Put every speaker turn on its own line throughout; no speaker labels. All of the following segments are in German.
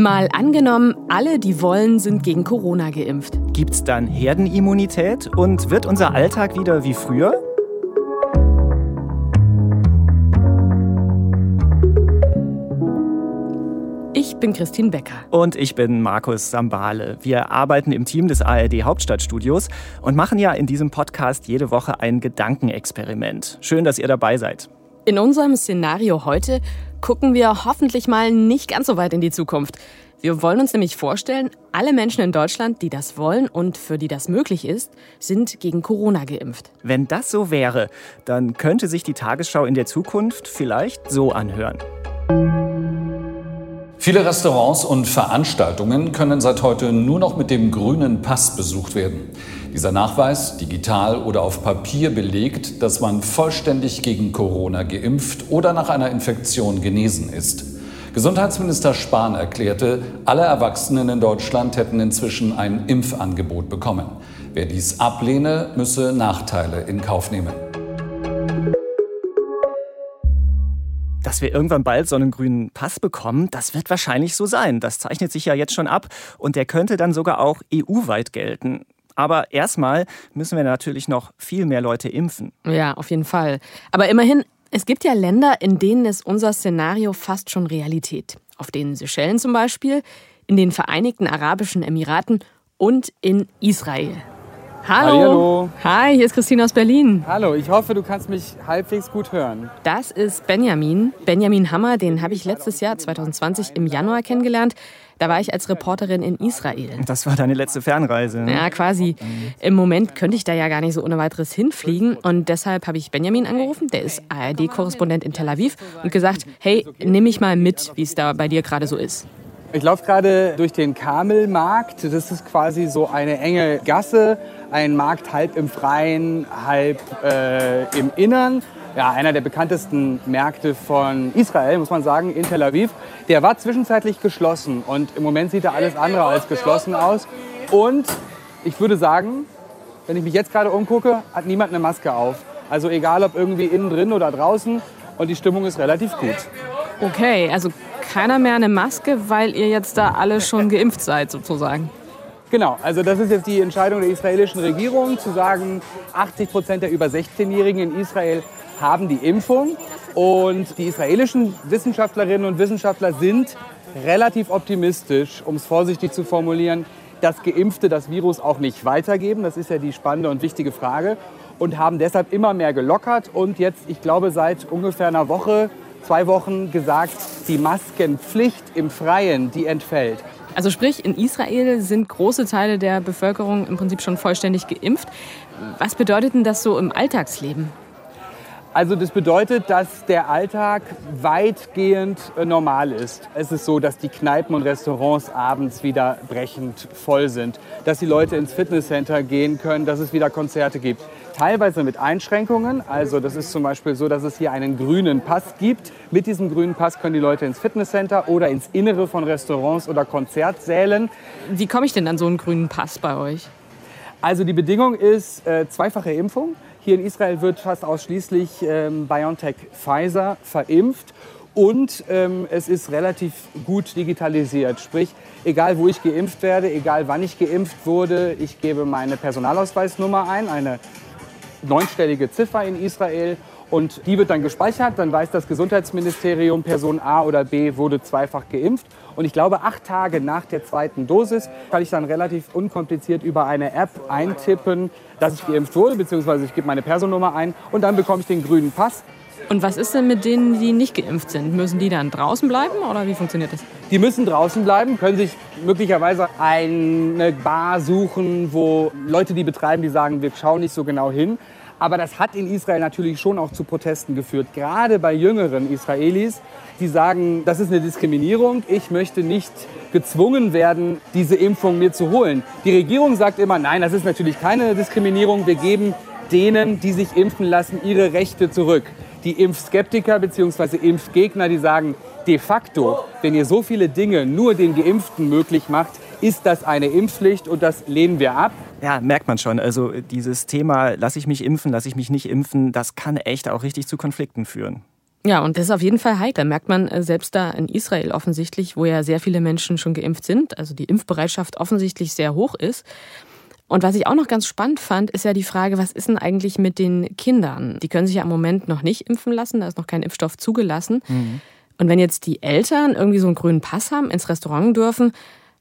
Mal angenommen, alle, die wollen, sind gegen Corona geimpft.
Gibt's dann Herdenimmunität und wird unser Alltag wieder wie früher?
Ich bin Christine Becker.
Und ich bin Markus Sambale. Wir arbeiten im Team des ARD Hauptstadtstudios und machen ja in diesem Podcast jede Woche ein Gedankenexperiment. Schön, dass ihr dabei seid.
In unserem Szenario heute gucken wir hoffentlich mal nicht ganz so weit in die Zukunft. Wir wollen uns nämlich vorstellen, alle Menschen in Deutschland, die das wollen und für die das möglich ist, sind gegen Corona geimpft.
Wenn das so wäre, dann könnte sich die Tagesschau in der Zukunft vielleicht so anhören.
Viele Restaurants und Veranstaltungen können seit heute nur noch mit dem grünen Pass besucht werden. Dieser Nachweis, digital oder auf Papier belegt, dass man vollständig gegen Corona geimpft oder nach einer Infektion genesen ist. Gesundheitsminister Spahn erklärte, alle Erwachsenen in Deutschland hätten inzwischen ein Impfangebot bekommen. Wer dies ablehne, müsse Nachteile in Kauf nehmen.
Dass wir irgendwann bald so einen grünen Pass bekommen, das wird wahrscheinlich so sein. Das zeichnet sich ja jetzt schon ab und der könnte dann sogar auch EU-weit gelten. Aber erstmal müssen wir natürlich noch viel mehr Leute impfen.
Ja, auf jeden Fall. Aber immerhin, es gibt ja Länder, in denen ist unser Szenario fast schon Realität. Auf den Seychellen zum Beispiel, in den Vereinigten Arabischen Emiraten und in Israel. Hallo.
Hallo.
Hi, hier ist Christine aus Berlin.
Hallo, ich hoffe, du kannst mich halbwegs gut hören.
Das ist Benjamin. Benjamin Hammer, den habe ich letztes Jahr, 2020, im Januar kennengelernt. Da war ich als Reporterin in Israel.
Das war deine letzte Fernreise. Ne?
Ja, quasi. Im Moment könnte ich da ja gar nicht so ohne weiteres hinfliegen. Und deshalb habe ich Benjamin angerufen, der ist ARD-Korrespondent in Tel Aviv, und gesagt, hey, nimm mich mal mit, wie es da bei dir gerade so ist.
Ich laufe gerade durch den Kamelmarkt. Das ist quasi so eine enge Gasse, ein Markt halb im Freien, halb äh, im Innern. Ja, einer der bekanntesten Märkte von Israel, muss man sagen, in Tel Aviv. Der war zwischenzeitlich geschlossen und im Moment sieht er alles andere als geschlossen aus. Und ich würde sagen, wenn ich mich jetzt gerade umgucke, hat niemand eine Maske auf. Also egal ob irgendwie innen drin oder draußen und die Stimmung ist relativ gut.
Okay, also keiner mehr eine Maske, weil ihr jetzt da alle schon geimpft seid sozusagen.
Genau, also das ist jetzt die Entscheidung der israelischen Regierung, zu sagen, 80 Prozent der über 16-Jährigen in Israel haben die Impfung. Und die israelischen Wissenschaftlerinnen und Wissenschaftler sind relativ optimistisch, um es vorsichtig zu formulieren, dass Geimpfte das Virus auch nicht weitergeben. Das ist ja die spannende und wichtige Frage. Und haben deshalb immer mehr gelockert und jetzt, ich glaube, seit ungefähr einer Woche, zwei Wochen gesagt, die Maskenpflicht im Freien, die entfällt.
Also sprich, in Israel sind große Teile der Bevölkerung im Prinzip schon vollständig geimpft. Was bedeutet denn das so im Alltagsleben?
Also das bedeutet, dass der Alltag weitgehend äh, normal ist. Es ist so, dass die Kneipen und Restaurants abends wieder brechend voll sind, dass die Leute ins Fitnesscenter gehen können, dass es wieder Konzerte gibt. Teilweise mit Einschränkungen. Also das ist zum Beispiel so, dass es hier einen grünen Pass gibt. Mit diesem grünen Pass können die Leute ins Fitnesscenter oder ins Innere von Restaurants oder Konzertsälen.
Wie komme ich denn an so einen grünen Pass bei euch?
Also die Bedingung ist äh, zweifache Impfung. Hier in Israel wird fast ausschließlich ähm, BioNTech Pfizer verimpft. Und ähm, es ist relativ gut digitalisiert. Sprich, egal wo ich geimpft werde, egal wann ich geimpft wurde, ich gebe meine Personalausweisnummer ein, eine neunstellige Ziffer in Israel. Und die wird dann gespeichert. Dann weiß das Gesundheitsministerium, Person A oder B wurde zweifach geimpft. Und ich glaube, acht Tage nach der zweiten Dosis kann ich dann relativ unkompliziert über eine App eintippen, dass ich geimpft wurde, beziehungsweise ich gebe meine Personennummer ein und dann bekomme ich den grünen Pass.
Und was ist denn mit denen, die nicht geimpft sind? Müssen die dann draußen bleiben oder wie funktioniert das?
Die müssen draußen bleiben, können sich möglicherweise eine Bar suchen, wo Leute die betreiben, die sagen, wir schauen nicht so genau hin. Aber das hat in Israel natürlich schon auch zu Protesten geführt, gerade bei jüngeren Israelis, die sagen, das ist eine Diskriminierung, ich möchte nicht gezwungen werden, diese Impfung mir zu holen. Die Regierung sagt immer, nein, das ist natürlich keine Diskriminierung, wir geben denen, die sich impfen lassen, ihre Rechte zurück. Die Impfskeptiker bzw. Impfgegner, die sagen, de facto, wenn ihr so viele Dinge nur den Geimpften möglich macht, ist das eine Impfpflicht und das lehnen wir ab.
Ja, merkt man schon. Also dieses Thema, lasse ich mich impfen, lasse ich mich nicht impfen, das kann echt auch richtig zu Konflikten führen.
Ja, und das ist auf jeden Fall heikel. Merkt man äh, selbst da in Israel offensichtlich, wo ja sehr viele Menschen schon geimpft sind, also die Impfbereitschaft offensichtlich sehr hoch ist. Und was ich auch noch ganz spannend fand, ist ja die Frage, was ist denn eigentlich mit den Kindern? Die können sich ja im Moment noch nicht impfen lassen, da ist noch kein Impfstoff zugelassen. Mhm. Und wenn jetzt die Eltern irgendwie so einen grünen Pass haben, ins Restaurant dürfen,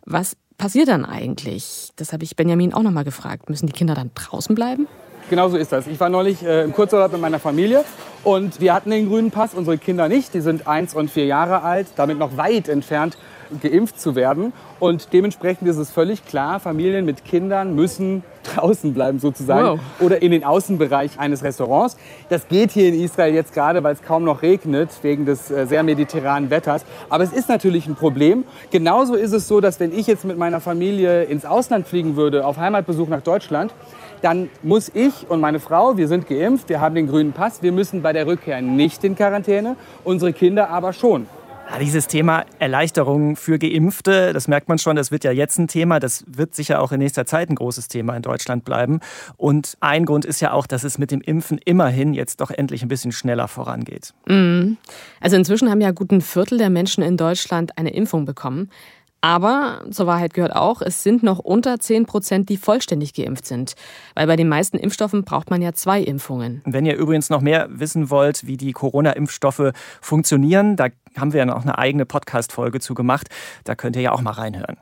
was passiert dann eigentlich? Das habe ich Benjamin auch noch mal gefragt. Müssen die Kinder dann draußen bleiben?
Genau so ist das. Ich war neulich äh, im Kurzurlaub mit meiner Familie und wir hatten den grünen Pass, unsere Kinder nicht. Die sind eins und vier Jahre alt, damit noch weit entfernt geimpft zu werden. Und dementsprechend ist es völlig klar, Familien mit Kindern müssen draußen bleiben sozusagen wow. oder in den Außenbereich eines Restaurants. Das geht hier in Israel jetzt gerade, weil es kaum noch regnet wegen des äh, sehr mediterranen Wetters. Aber es ist natürlich ein Problem. Genauso ist es so, dass wenn ich jetzt mit meiner Familie ins Ausland fliegen würde, auf Heimatbesuch nach Deutschland, dann muss ich und meine Frau, wir sind geimpft, wir haben den grünen Pass, wir müssen bei der Rückkehr nicht in Quarantäne, unsere Kinder aber schon.
Ja, dieses Thema Erleichterung für Geimpfte, das merkt man schon, das wird ja jetzt ein Thema, das wird sicher auch in nächster Zeit ein großes Thema in Deutschland bleiben. Und ein Grund ist ja auch, dass es mit dem Impfen immerhin jetzt doch endlich ein bisschen schneller vorangeht.
Mhm. Also inzwischen haben ja gut ein Viertel der Menschen in Deutschland eine Impfung bekommen. Aber zur Wahrheit gehört auch, es sind noch unter 10 Prozent, die vollständig geimpft sind. Weil bei den meisten Impfstoffen braucht man ja zwei Impfungen.
Wenn ihr übrigens noch mehr wissen wollt, wie die Corona-Impfstoffe funktionieren, da haben wir ja noch eine eigene Podcast-Folge zu gemacht. Da könnt ihr ja auch mal reinhören.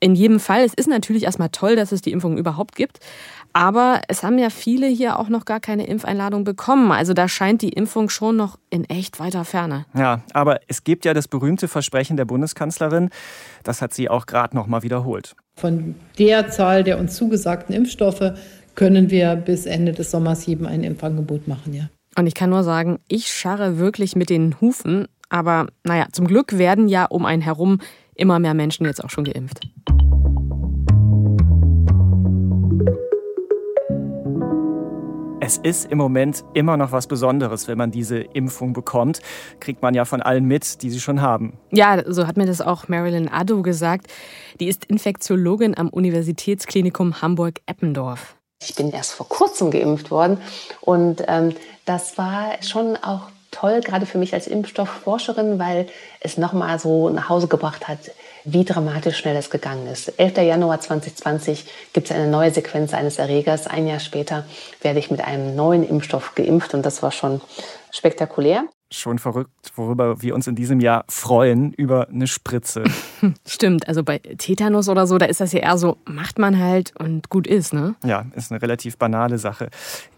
In jedem Fall, es ist natürlich erstmal toll, dass es die Impfung überhaupt gibt. Aber es haben ja viele hier auch noch gar keine Impfeinladung bekommen. Also da scheint die Impfung schon noch in echt weiter Ferne.
Ja, aber es gibt ja das berühmte Versprechen der Bundeskanzlerin. Das hat sie auch gerade noch mal wiederholt.
Von der Zahl der uns zugesagten Impfstoffe können wir bis Ende des Sommers jedem ein Impfangebot machen, ja.
Und ich kann nur sagen, ich scharre wirklich mit den Hufen. Aber naja, zum Glück werden ja um einen herum immer mehr Menschen jetzt auch schon geimpft.
Es ist im Moment immer noch was Besonderes, wenn man diese Impfung bekommt. Kriegt man ja von allen mit, die sie schon haben.
Ja, so hat mir das auch Marilyn Addo gesagt. Die ist Infektiologin am Universitätsklinikum Hamburg-Eppendorf.
Ich bin erst vor kurzem geimpft worden und ähm, das war schon auch toll, gerade für mich als Impfstoffforscherin, weil es nochmal so nach Hause gebracht hat, wie dramatisch schnell es gegangen ist. 11. Januar 2020 gibt es eine neue Sequenz eines Erregers. Ein Jahr später werde ich mit einem neuen Impfstoff geimpft und das war schon spektakulär
schon verrückt, worüber wir uns in diesem Jahr freuen, über eine Spritze.
Stimmt, also bei Tetanus oder so, da ist das ja eher so, macht man halt und gut ist, ne?
Ja, ist eine relativ banale Sache.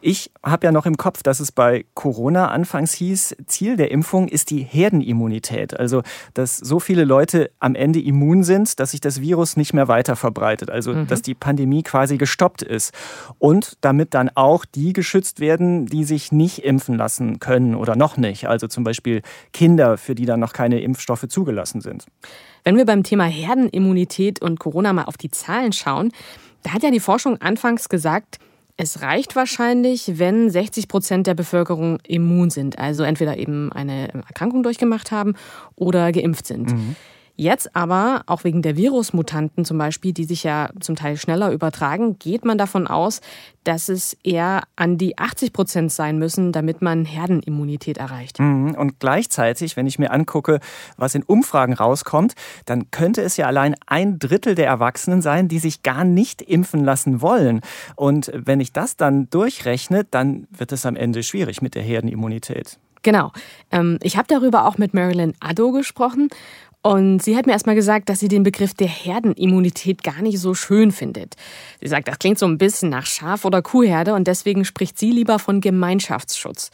Ich habe ja noch im Kopf, dass es bei Corona anfangs hieß, Ziel der Impfung ist die Herdenimmunität. Also, dass so viele Leute am Ende immun sind, dass sich das Virus nicht mehr weiter verbreitet. Also, mhm. dass die Pandemie quasi gestoppt ist. Und damit dann auch die geschützt werden, die sich nicht impfen lassen können oder noch nicht. Also also zum Beispiel Kinder, für die dann noch keine Impfstoffe zugelassen sind.
Wenn wir beim Thema Herdenimmunität und Corona mal auf die Zahlen schauen, da hat ja die Forschung anfangs gesagt, es reicht wahrscheinlich, wenn 60 Prozent der Bevölkerung immun sind, also entweder eben eine Erkrankung durchgemacht haben oder geimpft sind. Mhm. Jetzt aber, auch wegen der Virusmutanten zum Beispiel, die sich ja zum Teil schneller übertragen, geht man davon aus, dass es eher an die 80 Prozent sein müssen, damit man Herdenimmunität erreicht.
Mhm. Und gleichzeitig, wenn ich mir angucke, was in Umfragen rauskommt, dann könnte es ja allein ein Drittel der Erwachsenen sein, die sich gar nicht impfen lassen wollen. Und wenn ich das dann durchrechne, dann wird es am Ende schwierig mit der Herdenimmunität.
Genau. Ähm, ich habe darüber auch mit Marilyn Addo gesprochen und sie hat mir erstmal gesagt, dass sie den Begriff der Herdenimmunität gar nicht so schön findet. Sie sagt, das klingt so ein bisschen nach Schaf- oder Kuhherde und deswegen spricht sie lieber von Gemeinschaftsschutz.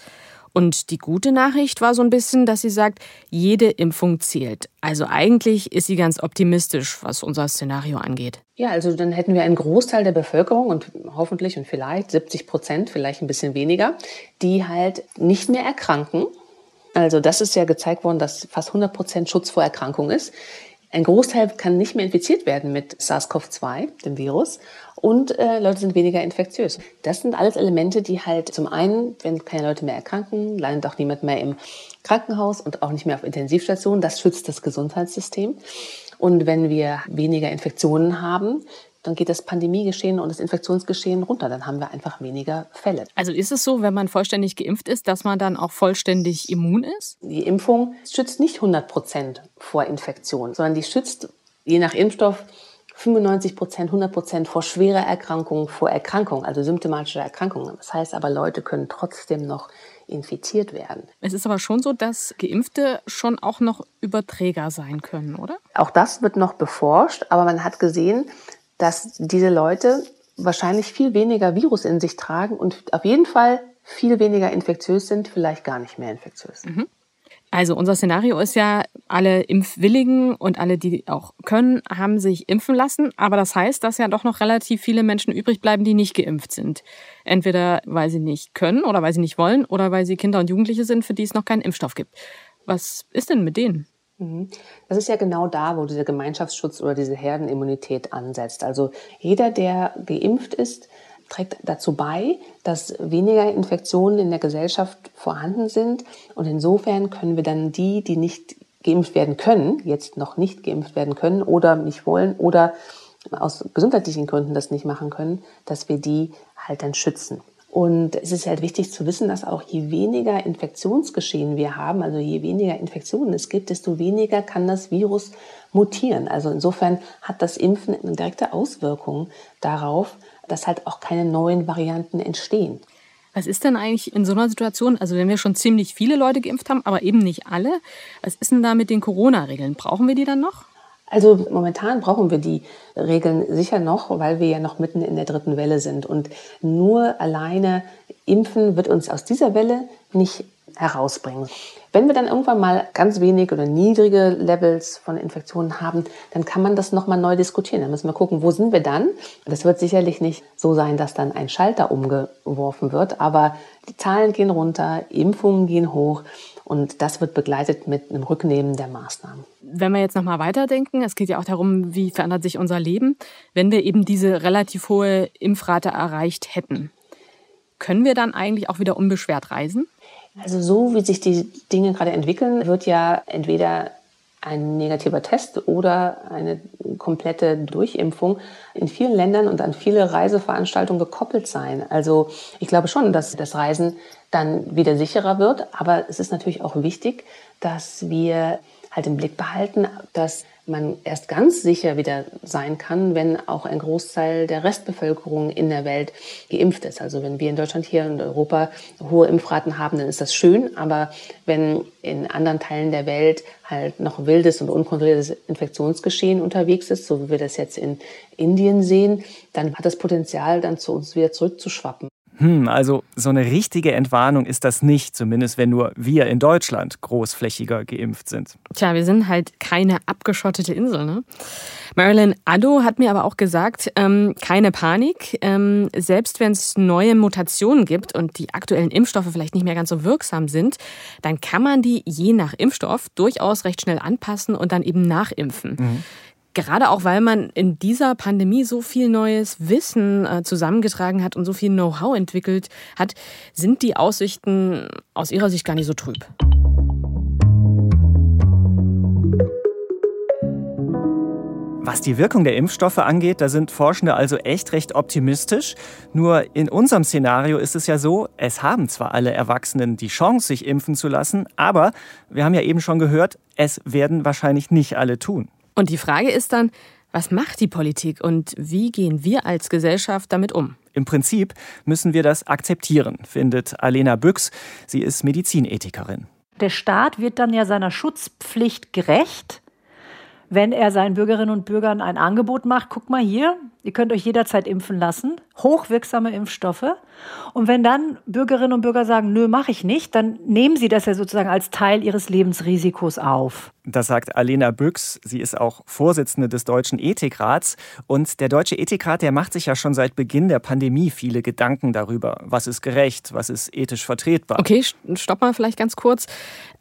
Und die gute Nachricht war so ein bisschen, dass sie sagt, jede Impfung zählt. Also eigentlich ist sie ganz optimistisch, was unser Szenario angeht.
Ja, also dann hätten wir einen Großteil der Bevölkerung und hoffentlich und vielleicht 70 Prozent, vielleicht ein bisschen weniger, die halt nicht mehr erkranken also das ist ja gezeigt worden, dass fast 100 Prozent Schutz vor Erkrankung ist. Ein Großteil kann nicht mehr infiziert werden mit SARS-CoV-2, dem Virus, und äh, Leute sind weniger infektiös. Das sind alles Elemente, die halt zum einen, wenn keine Leute mehr erkranken, landet auch niemand mehr im Krankenhaus und auch nicht mehr auf Intensivstationen. Das schützt das Gesundheitssystem. Und wenn wir weniger Infektionen haben, dann geht das Pandemiegeschehen und das Infektionsgeschehen runter. Dann haben wir einfach weniger Fälle.
Also ist es so, wenn man vollständig geimpft ist, dass man dann auch vollständig immun ist?
Die Impfung schützt nicht 100 Prozent vor Infektion, sondern die schützt je nach Impfstoff 95 Prozent, 100 Prozent vor schwerer Erkrankung, vor Erkrankung, also symptomatischer Erkrankungen. Das heißt aber, Leute können trotzdem noch infiziert werden.
Es ist aber schon so, dass Geimpfte schon auch noch Überträger sein können, oder?
Auch das wird noch beforscht, aber man hat gesehen, dass diese Leute wahrscheinlich viel weniger Virus in sich tragen und auf jeden Fall viel weniger infektiös sind, vielleicht gar nicht mehr infektiös.
Mhm. Also unser Szenario ist ja, alle Impfwilligen und alle, die auch können, haben sich impfen lassen. Aber das heißt, dass ja doch noch relativ viele Menschen übrig bleiben, die nicht geimpft sind. Entweder weil sie nicht können oder weil sie nicht wollen oder weil sie Kinder und Jugendliche sind, für die es noch keinen Impfstoff gibt. Was ist denn mit denen?
Mhm. Das ist ja genau da, wo dieser Gemeinschaftsschutz oder diese Herdenimmunität ansetzt. Also jeder, der geimpft ist, trägt dazu bei, dass weniger Infektionen in der Gesellschaft vorhanden sind. Und insofern können wir dann die, die nicht geimpft werden können, jetzt noch nicht geimpft werden können oder nicht wollen oder aus gesundheitlichen Gründen das nicht machen können, dass wir die halt dann schützen. Und es ist halt wichtig zu wissen, dass auch je weniger Infektionsgeschehen wir haben, also je weniger Infektionen es gibt, desto weniger kann das Virus mutieren. Also insofern hat das Impfen eine direkte Auswirkung darauf, dass halt auch keine neuen Varianten entstehen.
Was ist denn eigentlich in so einer Situation, also wenn wir schon ziemlich viele Leute geimpft haben, aber eben nicht alle, was ist denn da mit den Corona-Regeln? Brauchen wir die dann noch?
Also momentan brauchen wir die Regeln sicher noch, weil wir ja noch mitten in der dritten Welle sind. Und nur alleine impfen wird uns aus dieser Welle nicht herausbringen. Wenn wir dann irgendwann mal ganz wenig oder niedrige Levels von Infektionen haben, dann kann man das nochmal neu diskutieren. Dann müssen wir gucken, wo sind wir dann? Das wird sicherlich nicht so sein, dass dann ein Schalter umgeworfen wird, aber die Zahlen gehen runter, Impfungen gehen hoch und das wird begleitet mit einem Rücknehmen der Maßnahmen.
Wenn wir jetzt nochmal weiterdenken, es geht ja auch darum, wie verändert sich unser Leben, wenn wir eben diese relativ hohe Impfrate erreicht hätten. Können wir dann eigentlich auch wieder unbeschwert reisen?
Also so wie sich die Dinge gerade entwickeln, wird ja entweder ein negativer Test oder eine komplette Durchimpfung in vielen Ländern und an viele Reiseveranstaltungen gekoppelt sein. Also ich glaube schon, dass das Reisen dann wieder sicherer wird. Aber es ist natürlich auch wichtig, dass wir halt im Blick behalten, dass man erst ganz sicher wieder sein kann, wenn auch ein Großteil der Restbevölkerung in der Welt geimpft ist. Also wenn wir in Deutschland hier in Europa hohe Impfraten haben, dann ist das schön. Aber wenn in anderen Teilen der Welt halt noch wildes und unkontrolliertes Infektionsgeschehen unterwegs ist, so wie wir das jetzt in Indien sehen, dann hat das Potenzial, dann zu uns wieder zurückzuschwappen.
Hm, also so eine richtige Entwarnung ist das nicht, zumindest wenn nur wir in Deutschland großflächiger geimpft sind.
Tja, wir sind halt keine abgeschottete Insel. Ne? Marilyn Addo hat mir aber auch gesagt, ähm, keine Panik. Ähm, selbst wenn es neue Mutationen gibt und die aktuellen Impfstoffe vielleicht nicht mehr ganz so wirksam sind, dann kann man die je nach Impfstoff durchaus recht schnell anpassen und dann eben nachimpfen. Mhm. Gerade auch, weil man in dieser Pandemie so viel neues Wissen äh, zusammengetragen hat und so viel Know-how entwickelt hat, sind die Aussichten aus Ihrer Sicht gar nicht so trüb.
Was die Wirkung der Impfstoffe angeht, da sind Forschende also echt recht optimistisch. Nur in unserem Szenario ist es ja so, es haben zwar alle Erwachsenen die Chance, sich impfen zu lassen, aber wir haben ja eben schon gehört, es werden wahrscheinlich nicht alle tun.
Und die Frage ist dann, was macht die Politik und wie gehen wir als Gesellschaft damit um?
Im Prinzip müssen wir das akzeptieren, findet Alena Büchs. Sie ist Medizinethikerin.
Der Staat wird dann ja seiner Schutzpflicht gerecht, wenn er seinen Bürgerinnen und Bürgern ein Angebot macht. Guck mal hier, ihr könnt euch jederzeit impfen lassen, hochwirksame Impfstoffe. Und wenn dann Bürgerinnen und Bürger sagen, nö, mache ich nicht, dann nehmen sie das ja sozusagen als Teil ihres Lebensrisikos auf.
Das sagt Alena Büchs. Sie ist auch Vorsitzende des Deutschen Ethikrats. Und der Deutsche Ethikrat, der macht sich ja schon seit Beginn der Pandemie viele Gedanken darüber, was ist gerecht, was ist ethisch vertretbar.
Okay, stopp mal vielleicht ganz kurz.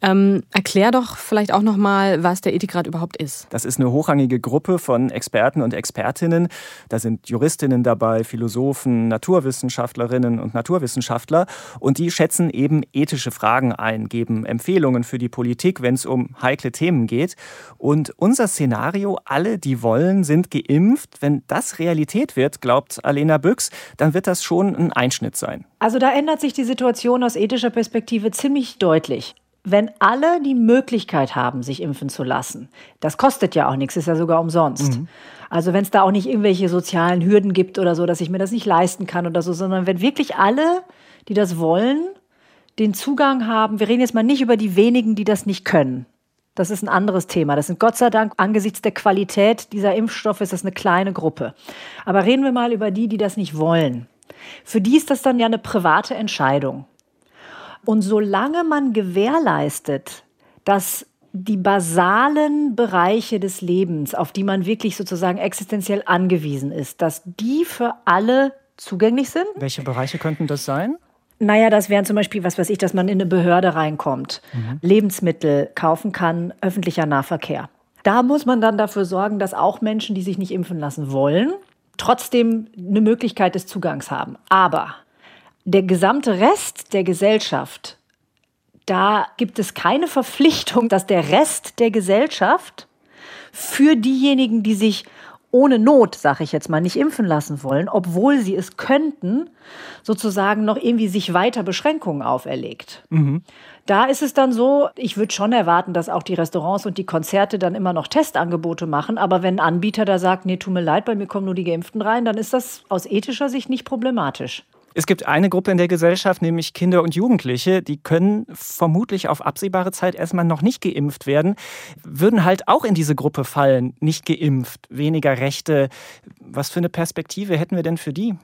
Ähm, erklär doch vielleicht auch noch mal, was der Ethikrat überhaupt ist.
Das ist eine hochrangige Gruppe von Experten und Expertinnen. Da sind Juristinnen dabei, Philosophen, Naturwissenschaftlerinnen und Naturwissenschaftler. Und die schätzen eben ethische Fragen ein, geben Empfehlungen für die Politik, wenn es um heikle Themen geht. Und unser Szenario, alle, die wollen, sind geimpft. Wenn das Realität wird, glaubt Alena Büchs, dann wird das schon ein Einschnitt sein.
Also da ändert sich die Situation aus ethischer Perspektive ziemlich deutlich. Wenn alle die Möglichkeit haben, sich impfen zu lassen, das kostet ja auch nichts, ist ja sogar umsonst. Mhm. Also wenn es da auch nicht irgendwelche sozialen Hürden gibt oder so, dass ich mir das nicht leisten kann oder so, sondern wenn wirklich alle, die das wollen, den Zugang haben, wir reden jetzt mal nicht über die wenigen, die das nicht können. Das ist ein anderes Thema. Das sind Gott sei Dank angesichts der Qualität dieser Impfstoffe ist das eine kleine Gruppe. Aber reden wir mal über die, die das nicht wollen. Für die ist das dann ja eine private Entscheidung. Und solange man gewährleistet, dass die basalen Bereiche des Lebens, auf die man wirklich sozusagen existenziell angewiesen ist, dass die für alle zugänglich sind.
Welche Bereiche könnten das sein?
Naja, das wären zum Beispiel, was weiß ich, dass man in eine Behörde reinkommt, mhm. Lebensmittel kaufen kann, öffentlicher Nahverkehr. Da muss man dann dafür sorgen, dass auch Menschen, die sich nicht impfen lassen wollen, trotzdem eine Möglichkeit des Zugangs haben. Aber der gesamte Rest der Gesellschaft, da gibt es keine Verpflichtung, dass der Rest der Gesellschaft für diejenigen, die sich ohne Not, sage ich jetzt mal, nicht impfen lassen wollen, obwohl sie es könnten, sozusagen noch irgendwie sich weiter Beschränkungen auferlegt. Mhm. Da ist es dann so, ich würde schon erwarten, dass auch die Restaurants und die Konzerte dann immer noch Testangebote machen. Aber wenn ein Anbieter da sagt, nee, tut mir leid, bei mir kommen nur die Geimpften rein, dann ist das aus ethischer Sicht nicht problematisch.
Es gibt eine Gruppe in der Gesellschaft, nämlich Kinder und Jugendliche, die können vermutlich auf absehbare Zeit erstmal noch nicht geimpft werden, würden halt auch in diese Gruppe fallen, nicht geimpft, weniger Rechte. Was für eine Perspektive hätten wir denn für die?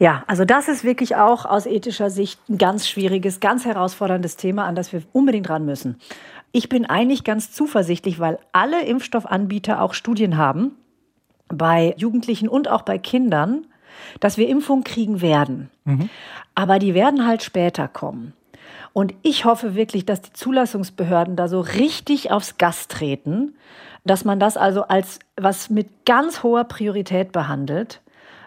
Ja, also das ist wirklich auch aus ethischer Sicht ein ganz schwieriges, ganz herausforderndes Thema, an das wir unbedingt ran müssen. Ich bin eigentlich ganz zuversichtlich, weil alle Impfstoffanbieter auch Studien haben, bei Jugendlichen und auch bei Kindern, dass wir Impfung kriegen werden. Mhm. Aber die werden halt später kommen. Und ich hoffe wirklich, dass die Zulassungsbehörden da so richtig aufs Gas treten, dass man das also als was mit ganz hoher Priorität behandelt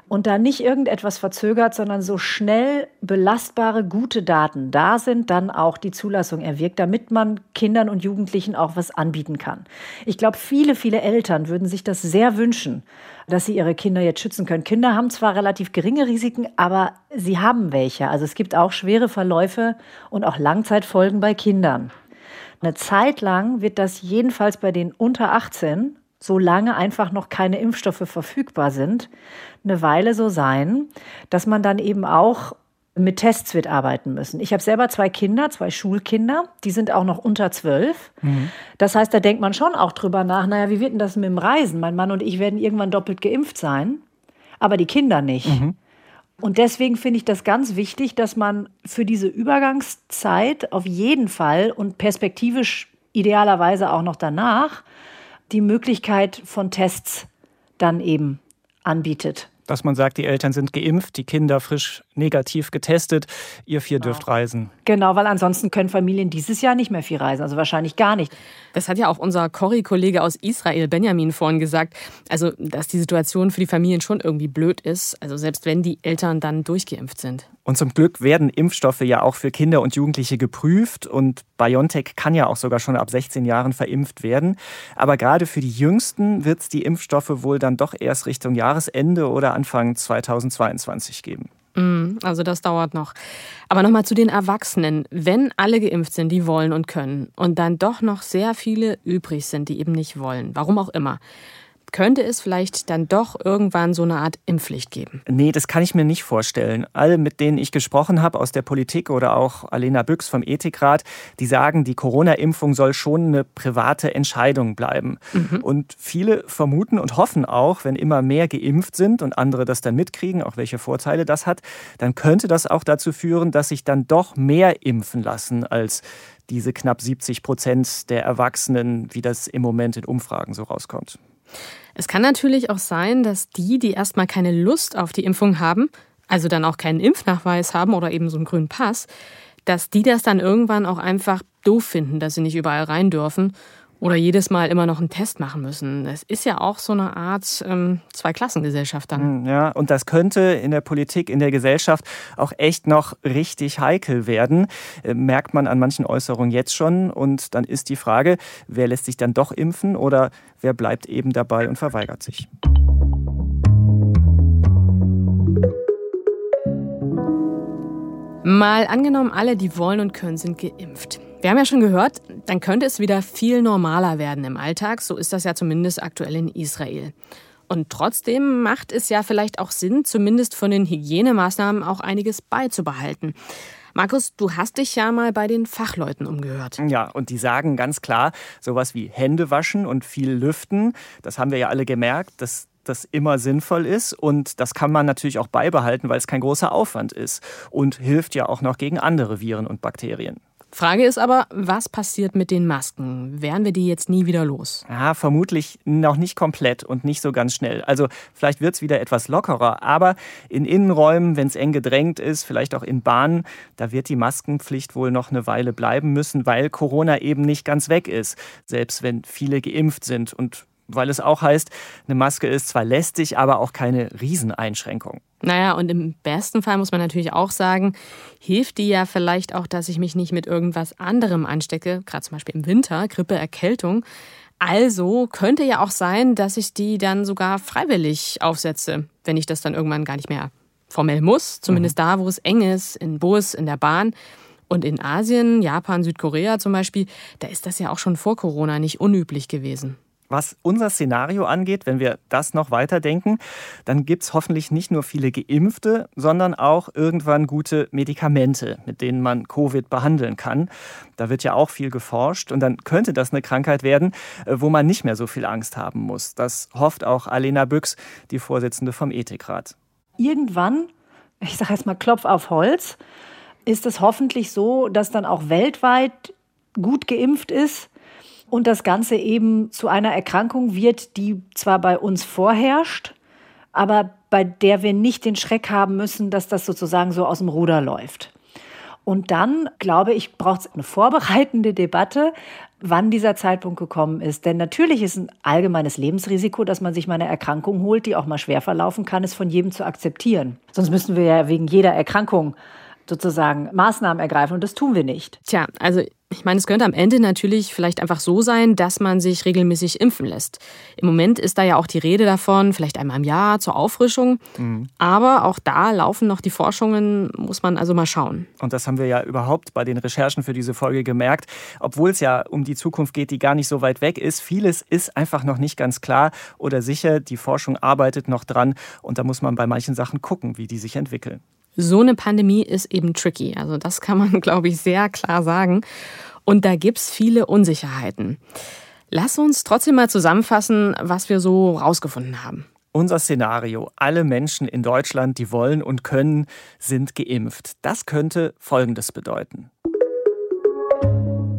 und da nicht irgendetwas verzögert, sondern so schnell belastbare, gute Daten da sind, dann auch die Zulassung erwirkt, damit man Kindern und Jugendlichen auch was anbieten kann. Ich glaube, viele, viele Eltern würden sich das sehr wünschen, dass sie ihre Kinder jetzt schützen können. Kinder haben zwar relativ geringe Risiken, aber sie haben welche. Also es gibt auch schwere Verläufe und auch Langzeitfolgen bei Kindern. Eine Zeit lang wird das jedenfalls bei den unter 18 solange einfach noch keine Impfstoffe verfügbar sind, eine Weile so sein, dass man dann eben auch mit Tests wird arbeiten müssen. Ich habe selber zwei Kinder, zwei Schulkinder, die sind auch noch unter zwölf. Mhm. Das heißt, da denkt man schon auch drüber nach, naja, wie wird denn das mit dem Reisen? Mein Mann und ich werden irgendwann doppelt geimpft sein, aber die Kinder nicht. Mhm. Und deswegen finde ich das ganz wichtig, dass man für diese Übergangszeit auf jeden Fall und perspektivisch idealerweise auch noch danach die Möglichkeit von Tests dann eben anbietet.
Dass man sagt, die Eltern sind geimpft, die Kinder frisch negativ getestet, ihr vier genau. dürft reisen.
Genau, weil ansonsten können Familien dieses Jahr nicht mehr viel reisen, also wahrscheinlich gar nicht.
Das hat ja auch unser Corrie-Kollege aus Israel, Benjamin, vorhin gesagt. Also, dass die Situation für die Familien schon irgendwie blöd ist, also selbst wenn die Eltern dann durchgeimpft sind.
Und zum Glück werden Impfstoffe ja auch für Kinder und Jugendliche geprüft und BioNTech kann ja auch sogar schon ab 16 Jahren verimpft werden. Aber gerade für die Jüngsten wird es die Impfstoffe wohl dann doch erst Richtung Jahresende oder Anfang 2022 geben.
Mm, also das dauert noch. Aber nochmal zu den Erwachsenen. Wenn alle geimpft sind, die wollen und können, und dann doch noch sehr viele übrig sind, die eben nicht wollen, warum auch immer, könnte es vielleicht dann doch irgendwann so eine Art Impfpflicht geben?
Nee, das kann ich mir nicht vorstellen. Alle, mit denen ich gesprochen habe aus der Politik oder auch Alena Büchs vom Ethikrat, die sagen, die Corona-Impfung soll schon eine private Entscheidung bleiben. Mhm. Und viele vermuten und hoffen auch, wenn immer mehr geimpft sind und andere das dann mitkriegen, auch welche Vorteile das hat, dann könnte das auch dazu führen, dass sich dann doch mehr impfen lassen als diese knapp 70 Prozent der Erwachsenen, wie das im Moment in Umfragen so rauskommt.
Es kann natürlich auch sein, dass die, die erstmal keine Lust auf die Impfung haben, also dann auch keinen Impfnachweis haben oder eben so einen grünen Pass, dass die das dann irgendwann auch einfach doof finden, dass sie nicht überall rein dürfen Oder jedes Mal immer noch einen Test machen müssen. Das ist ja auch so eine Art ähm, Zweiklassengesellschaft dann.
Hm, ja, und das könnte in der Politik, in der Gesellschaft auch echt noch richtig heikel werden. Äh, merkt man an manchen Äußerungen jetzt schon. Und dann ist die Frage, wer lässt sich dann doch impfen oder wer bleibt eben dabei und verweigert sich.
Mal angenommen, alle, die wollen und können, sind geimpft. Wir haben ja schon gehört, dann könnte es wieder viel normaler werden im Alltag. So ist das ja zumindest aktuell in Israel. Und trotzdem macht es ja vielleicht auch Sinn, zumindest von den Hygienemaßnahmen auch einiges beizubehalten. Markus, du hast dich ja mal bei den Fachleuten umgehört.
Ja, und die sagen ganz klar, sowas wie Hände waschen und viel lüften, das haben wir ja alle gemerkt, das das immer sinnvoll ist. Und das kann man natürlich auch beibehalten, weil es kein großer Aufwand ist und hilft ja auch noch gegen andere Viren und Bakterien.
Frage ist aber, was passiert mit den Masken? Wären wir die jetzt nie wieder los?
Ja, vermutlich noch nicht komplett und nicht so ganz schnell. Also vielleicht wird es wieder etwas lockerer, aber in Innenräumen, wenn es eng gedrängt ist, vielleicht auch in Bahnen, da wird die Maskenpflicht wohl noch eine Weile bleiben müssen, weil Corona eben nicht ganz weg ist, selbst wenn viele geimpft sind. Und weil es auch heißt, eine Maske ist zwar lästig, aber auch keine Rieseneinschränkung.
Naja, und im besten Fall muss man natürlich auch sagen, hilft die ja vielleicht auch, dass ich mich nicht mit irgendwas anderem anstecke, gerade zum Beispiel im Winter, Grippe, Erkältung. Also könnte ja auch sein, dass ich die dann sogar freiwillig aufsetze, wenn ich das dann irgendwann gar nicht mehr formell muss. Zumindest mhm. da, wo es eng ist, in Bus, in der Bahn. Und in Asien, Japan, Südkorea zum Beispiel, da ist das ja auch schon vor Corona nicht unüblich gewesen.
Was unser Szenario angeht, wenn wir das noch weiterdenken, dann gibt es hoffentlich nicht nur viele Geimpfte, sondern auch irgendwann gute Medikamente, mit denen man Covid behandeln kann. Da wird ja auch viel geforscht und dann könnte das eine Krankheit werden, äh, wo man nicht mehr so viel Angst haben muss. Das hofft auch Alena Büchs, die Vorsitzende vom Ethikrat.
Irgendwann, ich sage jetzt mal Klopf auf Holz, ist es hoffentlich so, dass dann auch weltweit gut geimpft ist und das Ganze eben zu einer Erkrankung wird, die zwar bei uns vorherrscht, aber bei der wir nicht den Schreck haben müssen, dass das sozusagen so aus dem Ruder läuft. Und dann, glaube ich, braucht es eine vorbereitende Debatte, wann dieser Zeitpunkt gekommen ist. Denn natürlich ist ein allgemeines Lebensrisiko, dass man sich mal eine Erkrankung holt, die auch mal schwer verlaufen kann, ist von jedem zu akzeptieren. Sonst müssten wir ja wegen jeder Erkrankung sozusagen Maßnahmen ergreifen und das tun wir nicht.
Tja, also ich meine, es könnte am Ende natürlich vielleicht einfach so sein, dass man sich regelmäßig impfen lässt. Im Moment ist da ja auch die Rede davon, vielleicht einmal im Jahr zur Auffrischung. Mhm. Aber auch da laufen noch die Forschungen, muss man also mal schauen.
Und das haben wir ja überhaupt bei den Recherchen für diese Folge gemerkt. Obwohl es ja um die Zukunft geht, die gar nicht so weit weg ist, vieles ist einfach noch nicht ganz klar oder sicher. Die Forschung arbeitet noch dran und da muss man bei manchen Sachen gucken, wie die sich entwickeln
so eine Pandemie ist eben tricky. Also das kann man, glaube ich, sehr klar sagen. Und da gibt es viele Unsicherheiten. Lass uns trotzdem mal zusammenfassen, was wir so rausgefunden haben.
Unser Szenario, alle Menschen in Deutschland, die wollen und können, sind geimpft. Das könnte Folgendes bedeuten.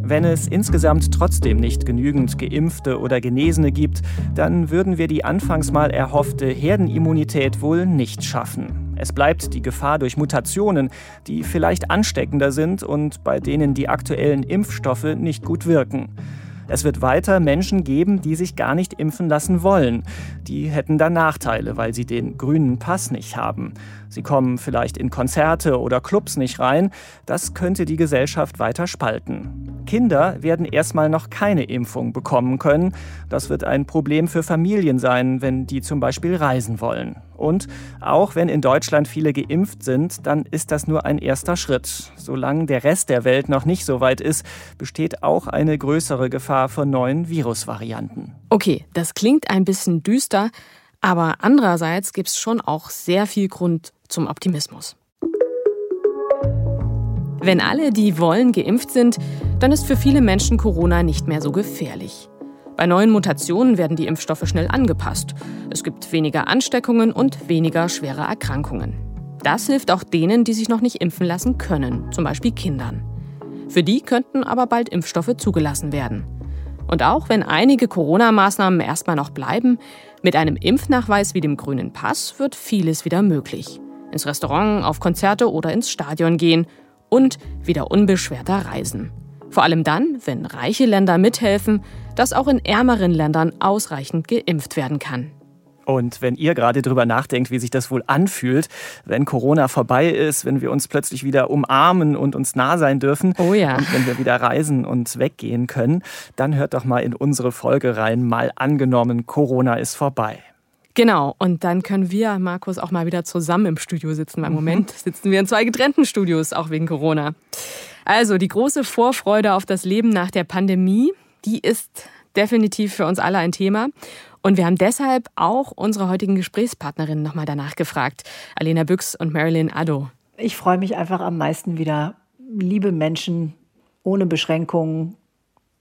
Wenn es insgesamt trotzdem nicht genügend Geimpfte oder Genesene gibt, dann würden wir die anfangs mal erhoffte Herdenimmunität wohl nicht schaffen. Es bleibt die Gefahr durch Mutationen, die vielleicht ansteckender sind und bei denen die aktuellen Impfstoffe nicht gut wirken. Es wird weiter Menschen geben, die sich gar nicht impfen lassen wollen. Die hätten dann Nachteile, weil sie den grünen Pass nicht haben. Sie kommen vielleicht in Konzerte oder Clubs nicht rein. Das könnte die Gesellschaft weiter spalten. Kinder werden erstmal noch keine Impfung bekommen können. Das wird ein Problem für Familien sein, wenn die zum Beispiel reisen wollen. Und auch wenn in Deutschland viele geimpft sind, dann ist das nur ein erster Schritt. Solange der Rest der Welt noch nicht so weit ist, besteht auch eine größere Gefahr von neuen Virusvarianten.
Okay, das klingt ein bisschen düster, aber andererseits gibt es schon auch sehr viel Grund zum Optimismus. Wenn alle, die wollen, geimpft sind, dann ist für viele Menschen Corona nicht mehr so gefährlich. Bei neuen Mutationen werden die Impfstoffe schnell angepasst. Es gibt weniger Ansteckungen und weniger schwere Erkrankungen. Das hilft auch denen, die sich noch nicht impfen lassen können, zum Beispiel Kindern. Für die könnten aber bald Impfstoffe zugelassen werden. Und auch wenn einige Corona-Maßnahmen erstmal noch bleiben, mit einem Impfnachweis wie dem grünen Pass wird vieles wieder möglich. Ins Restaurant, auf Konzerte oder ins Stadion gehen und wieder unbeschwerter reisen. Vor allem dann, wenn reiche Länder mithelfen, dass auch in ärmeren Ländern ausreichend geimpft werden kann.
Und wenn ihr gerade drüber nachdenkt, wie sich das wohl anfühlt, wenn Corona vorbei ist, wenn wir uns plötzlich wieder umarmen und uns nah sein dürfen
oh ja.
und wenn wir wieder reisen und weggehen können, dann hört doch mal in unsere Folge rein, mal angenommen, Corona ist vorbei.
Genau, und dann können wir, Markus, auch mal wieder zusammen im Studio sitzen. Weil im mhm. Moment sitzen wir in zwei getrennten Studios, auch wegen Corona. Also die große Vorfreude auf das Leben nach der Pandemie, die ist definitiv für uns alle ein Thema. Und wir haben deshalb auch unsere heutigen Gesprächspartnerinnen nochmal danach gefragt. Alena Büchs und Marilyn Addo.
Ich freue mich einfach am meisten wieder, liebe Menschen ohne Beschränkungen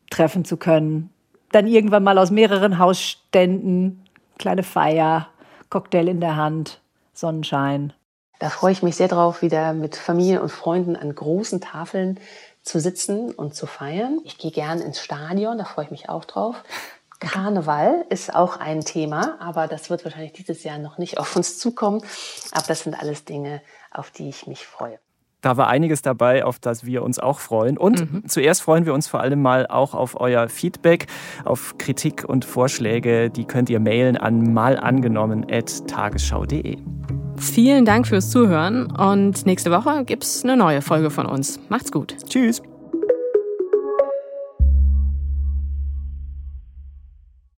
treffen zu können. Dann irgendwann mal aus mehreren Hausständen, kleine Feier, Cocktail in der Hand, Sonnenschein.
Da freue ich mich sehr drauf, wieder mit Familie und Freunden an großen Tafeln zu sitzen und zu feiern. Ich gehe gern ins Stadion, da freue ich mich auch drauf. Karneval ist auch ein Thema, aber das wird wahrscheinlich dieses Jahr noch nicht auf uns zukommen. Aber das sind alles Dinge, auf die ich mich freue.
Da war einiges dabei, auf das wir uns auch freuen. Und mhm. zuerst freuen wir uns vor allem mal auch auf euer Feedback, auf Kritik und Vorschläge. Die könnt ihr mailen an malangenommen.tagesschau.de.
Vielen Dank fürs Zuhören und nächste Woche gibt es eine neue Folge von uns. Macht's gut.
Tschüss.